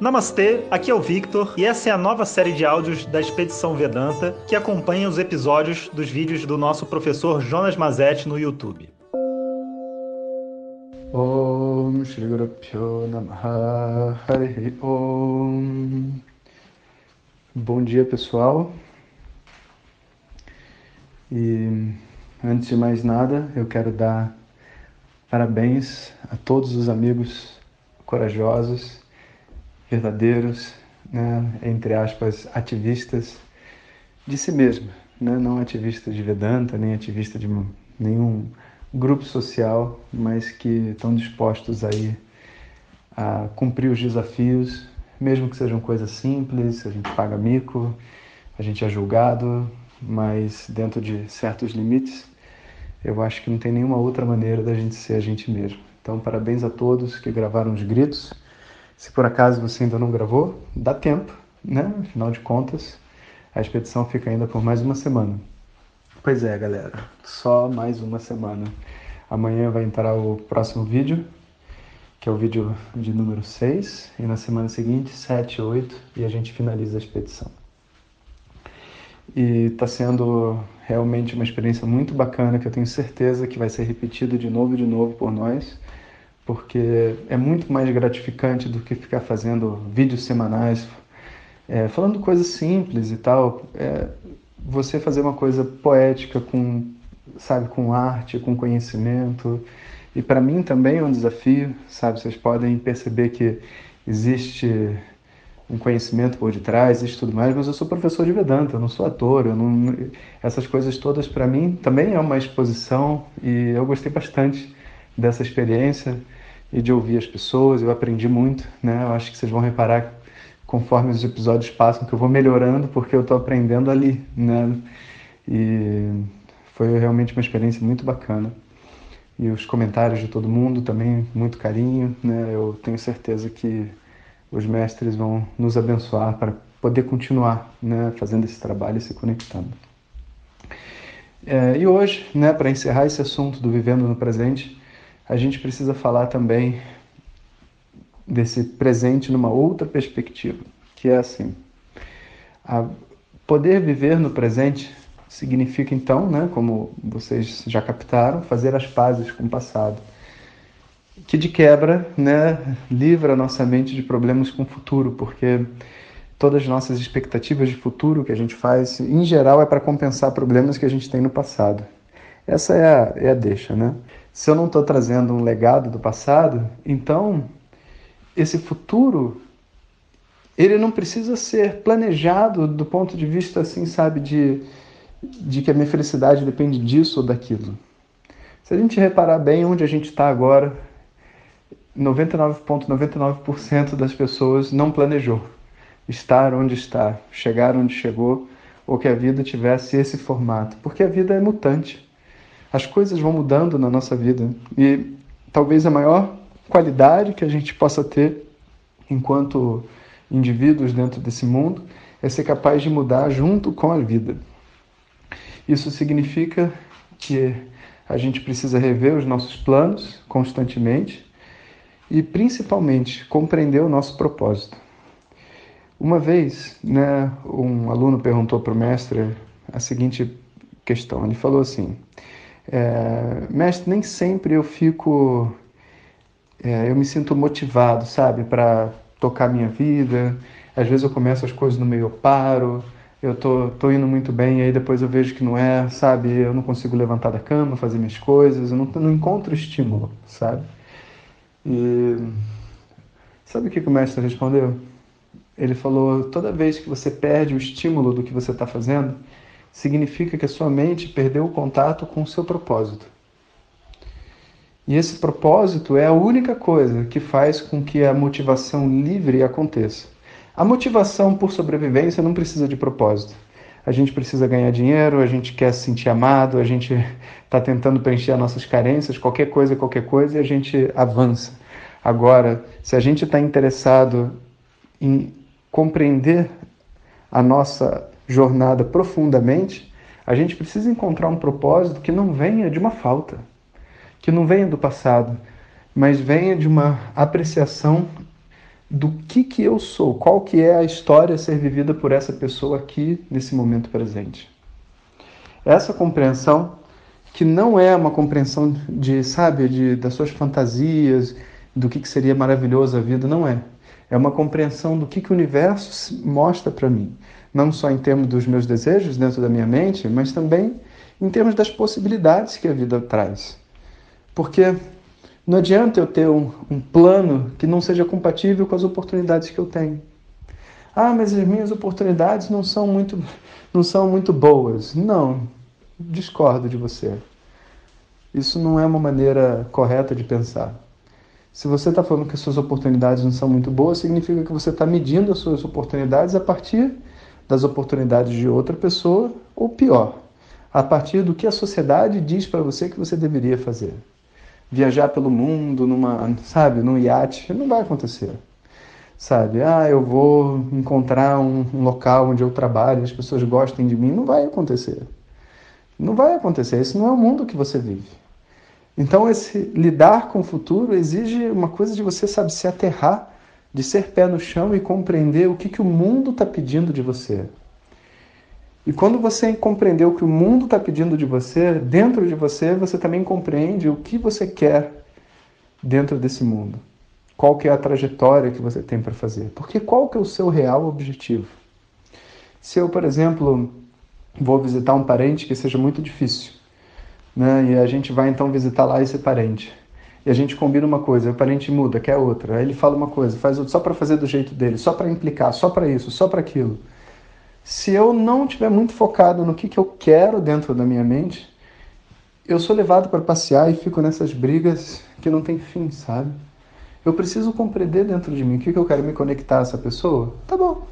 Namastê, aqui é o Victor e essa é a nova série de áudios da Expedição Vedanta que acompanha os episódios dos vídeos do nosso professor Jonas Mazetti no YouTube. Om Shri Om Bom dia pessoal e antes de mais nada eu quero dar parabéns a todos os amigos corajosos verdadeiros, né, entre aspas, ativistas de si mesmo, né, não ativistas de Vedanta, nem ativistas de nenhum grupo social, mas que estão dispostos aí a cumprir os desafios, mesmo que sejam coisas simples, a gente paga mico, a gente é julgado, mas dentro de certos limites, eu acho que não tem nenhuma outra maneira da gente ser a gente mesmo. Então, parabéns a todos que gravaram os gritos se por acaso você ainda não gravou, dá tempo, né? Afinal de contas, a expedição fica ainda por mais uma semana. Pois é, galera, só mais uma semana. Amanhã vai entrar o próximo vídeo, que é o vídeo de número 6, e na semana seguinte, 7, 8, e a gente finaliza a expedição. E está sendo realmente uma experiência muito bacana, que eu tenho certeza que vai ser repetida de novo e de novo por nós porque é muito mais gratificante do que ficar fazendo vídeos semanais, é, falando coisas simples e tal. É, você fazer uma coisa poética com, sabe, com arte, com conhecimento. E para mim também é um desafio, sabe? Vocês podem perceber que existe um conhecimento por detrás, existe tudo mais, mas eu sou professor de Vedanta, eu não sou ator, eu não... essas coisas todas para mim também é uma exposição e eu gostei bastante dessa experiência e de ouvir as pessoas. Eu aprendi muito, né? Eu acho que vocês vão reparar conforme os episódios passam que eu vou melhorando porque eu estou aprendendo ali, né? E foi realmente uma experiência muito bacana. E os comentários de todo mundo também, muito carinho, né? Eu tenho certeza que os mestres vão nos abençoar para poder continuar, né, fazendo esse trabalho e se conectando. É, e hoje, né, para encerrar esse assunto do vivendo no presente, a gente precisa falar também desse presente numa outra perspectiva, que é assim: poder viver no presente significa então, né, como vocês já captaram, fazer as pazes com o passado, que de quebra, né, livra nossa mente de problemas com o futuro, porque todas as nossas expectativas de futuro que a gente faz, em geral, é para compensar problemas que a gente tem no passado. Essa é a, é a deixa, né? Se eu não estou trazendo um legado do passado, então esse futuro ele não precisa ser planejado do ponto de vista assim, sabe, de, de que a minha felicidade depende disso ou daquilo. Se a gente reparar bem onde a gente está agora, 99,99% ,99 das pessoas não planejou estar onde está, chegar onde chegou, ou que a vida tivesse esse formato, porque a vida é mutante as coisas vão mudando na nossa vida e talvez a maior qualidade que a gente possa ter enquanto indivíduos dentro desse mundo é ser capaz de mudar junto com a vida. Isso significa que a gente precisa rever os nossos planos constantemente e principalmente compreender o nosso propósito. Uma vez, né, um aluno perguntou para o mestre a seguinte questão. Ele falou assim: é, mestre, nem sempre eu fico. É, eu me sinto motivado, sabe, para tocar minha vida. Às vezes eu começo as coisas no meio, eu paro, eu tô, tô indo muito bem, aí depois eu vejo que não é, sabe? Eu não consigo levantar da cama, fazer minhas coisas, eu não, não encontro estímulo, sabe? E sabe o que, que o mestre respondeu? Ele falou: toda vez que você perde o estímulo do que você está fazendo, significa que a sua mente perdeu o contato com o seu propósito. E esse propósito é a única coisa que faz com que a motivação livre aconteça. A motivação por sobrevivência não precisa de propósito. A gente precisa ganhar dinheiro, a gente quer se sentir amado, a gente está tentando preencher as nossas carências, qualquer coisa, qualquer coisa, e a gente avança. Agora, se a gente está interessado em compreender a nossa jornada profundamente, a gente precisa encontrar um propósito que não venha de uma falta, que não venha do passado, mas venha de uma apreciação do que que eu sou, qual que é a história a ser vivida por essa pessoa aqui nesse momento presente. Essa compreensão que não é uma compreensão de, sabe, de, das suas fantasias, do que, que seria maravilhoso a vida, não é. É uma compreensão do que, que o universo mostra para mim. Não só em termos dos meus desejos dentro da minha mente, mas também em termos das possibilidades que a vida traz. Porque não adianta eu ter um, um plano que não seja compatível com as oportunidades que eu tenho. Ah, mas as minhas oportunidades não são muito, não são muito boas. Não, discordo de você. Isso não é uma maneira correta de pensar. Se você está falando que as suas oportunidades não são muito boas, significa que você está medindo as suas oportunidades a partir das oportunidades de outra pessoa, ou pior, a partir do que a sociedade diz para você que você deveria fazer. Viajar pelo mundo numa, sabe, num iate, não vai acontecer. Sabe, ah, eu vou encontrar um, um local onde eu trabalho, as pessoas gostem de mim, não vai acontecer. Não vai acontecer, esse não é o mundo que você vive. Então, esse lidar com o futuro exige uma coisa de você, sabe, se aterrar, de ser pé no chão e compreender o que, que o mundo está pedindo de você. E quando você compreender o que o mundo está pedindo de você, dentro de você, você também compreende o que você quer dentro desse mundo. Qual que é a trajetória que você tem para fazer. Porque qual que é o seu real objetivo? Se eu, por exemplo, vou visitar um parente que seja muito difícil, né? E a gente vai então visitar lá esse parente. E a gente combina uma coisa, o parente muda, quer outra. Aí ele fala uma coisa, faz outra, só para fazer do jeito dele, só para implicar, só para isso, só para aquilo. Se eu não estiver muito focado no que, que eu quero dentro da minha mente, eu sou levado para passear e fico nessas brigas que não tem fim, sabe? Eu preciso compreender dentro de mim o que, que eu quero me conectar a essa pessoa. Tá bom,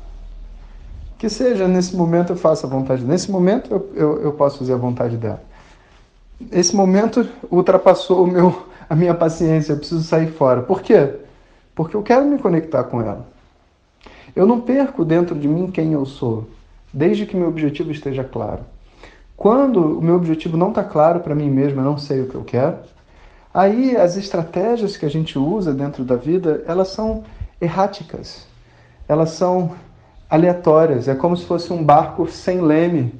que seja, nesse momento eu faça a vontade. Nesse momento eu, eu, eu posso fazer a vontade dela. Esse momento ultrapassou o meu, a minha paciência, eu preciso sair fora. Por quê? Porque eu quero me conectar com ela. Eu não perco dentro de mim quem eu sou, desde que meu objetivo esteja claro. Quando o meu objetivo não está claro para mim mesmo, eu não sei o que eu quero, aí as estratégias que a gente usa dentro da vida, elas são erráticas. Elas são aleatórias. É como se fosse um barco sem leme.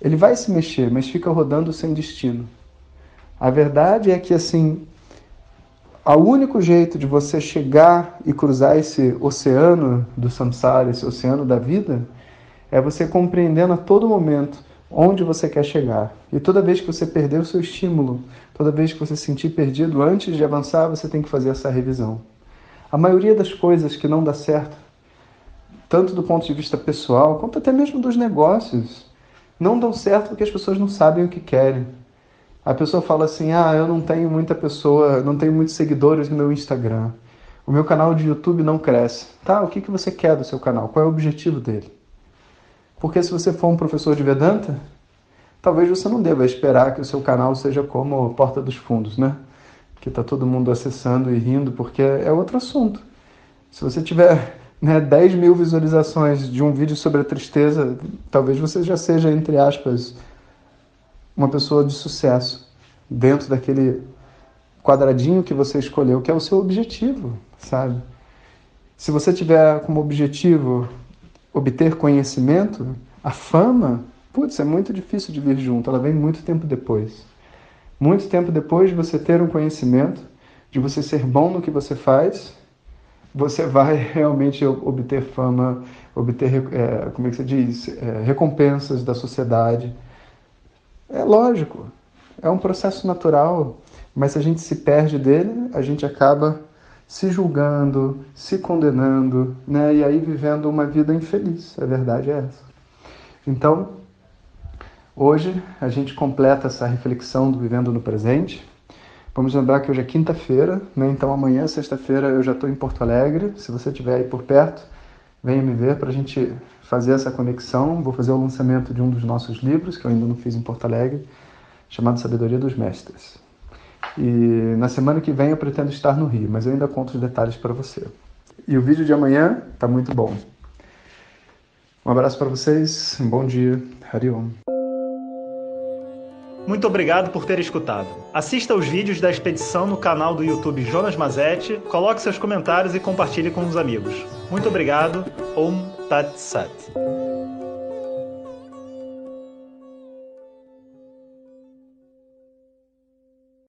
Ele vai se mexer, mas fica rodando sem destino. A verdade é que assim, o único jeito de você chegar e cruzar esse oceano do samsara, esse oceano da vida, é você compreendendo a todo momento onde você quer chegar. E toda vez que você perder o seu estímulo, toda vez que você se sentir perdido antes de avançar, você tem que fazer essa revisão. A maioria das coisas que não dá certo tanto do ponto de vista pessoal quanto até mesmo dos negócios, não dão certo porque as pessoas não sabem o que querem. A pessoa fala assim: "Ah, eu não tenho muita pessoa, não tenho muitos seguidores no meu Instagram. O meu canal de YouTube não cresce". Tá, o que que você quer do seu canal? Qual é o objetivo dele? Porque se você for um professor de Vedanta, talvez você não deva esperar que o seu canal seja como Porta dos Fundos, né? Que está todo mundo acessando e rindo, porque é outro assunto. Se você tiver né, 10 mil visualizações de um vídeo sobre a tristeza, talvez você já seja, entre aspas, uma pessoa de sucesso dentro daquele quadradinho que você escolheu, que é o seu objetivo, sabe? Se você tiver como objetivo obter conhecimento, a fama, putz, é muito difícil de vir junto, ela vem muito tempo depois. Muito tempo depois de você ter um conhecimento, de você ser bom no que você faz, você vai realmente obter fama, obter, é, como é que diz, é, recompensas da sociedade. É lógico, é um processo natural, mas se a gente se perde dele, a gente acaba se julgando, se condenando, né? e aí vivendo uma vida infeliz. A verdade é essa. Então, hoje a gente completa essa reflexão do vivendo no presente Vamos lembrar que hoje é quinta-feira, né? então amanhã, sexta-feira, eu já estou em Porto Alegre. Se você estiver aí por perto, venha me ver para a gente fazer essa conexão. Vou fazer o lançamento de um dos nossos livros, que eu ainda não fiz em Porto Alegre, chamado Sabedoria dos Mestres. E na semana que vem eu pretendo estar no Rio, mas eu ainda conto os detalhes para você. E o vídeo de amanhã está muito bom. Um abraço para vocês, um bom dia, Hariom. Muito obrigado por ter escutado. Assista os vídeos da expedição no canal do YouTube Jonas Mazetti, coloque seus comentários e compartilhe com os amigos. Muito obrigado. Om Tat Sat.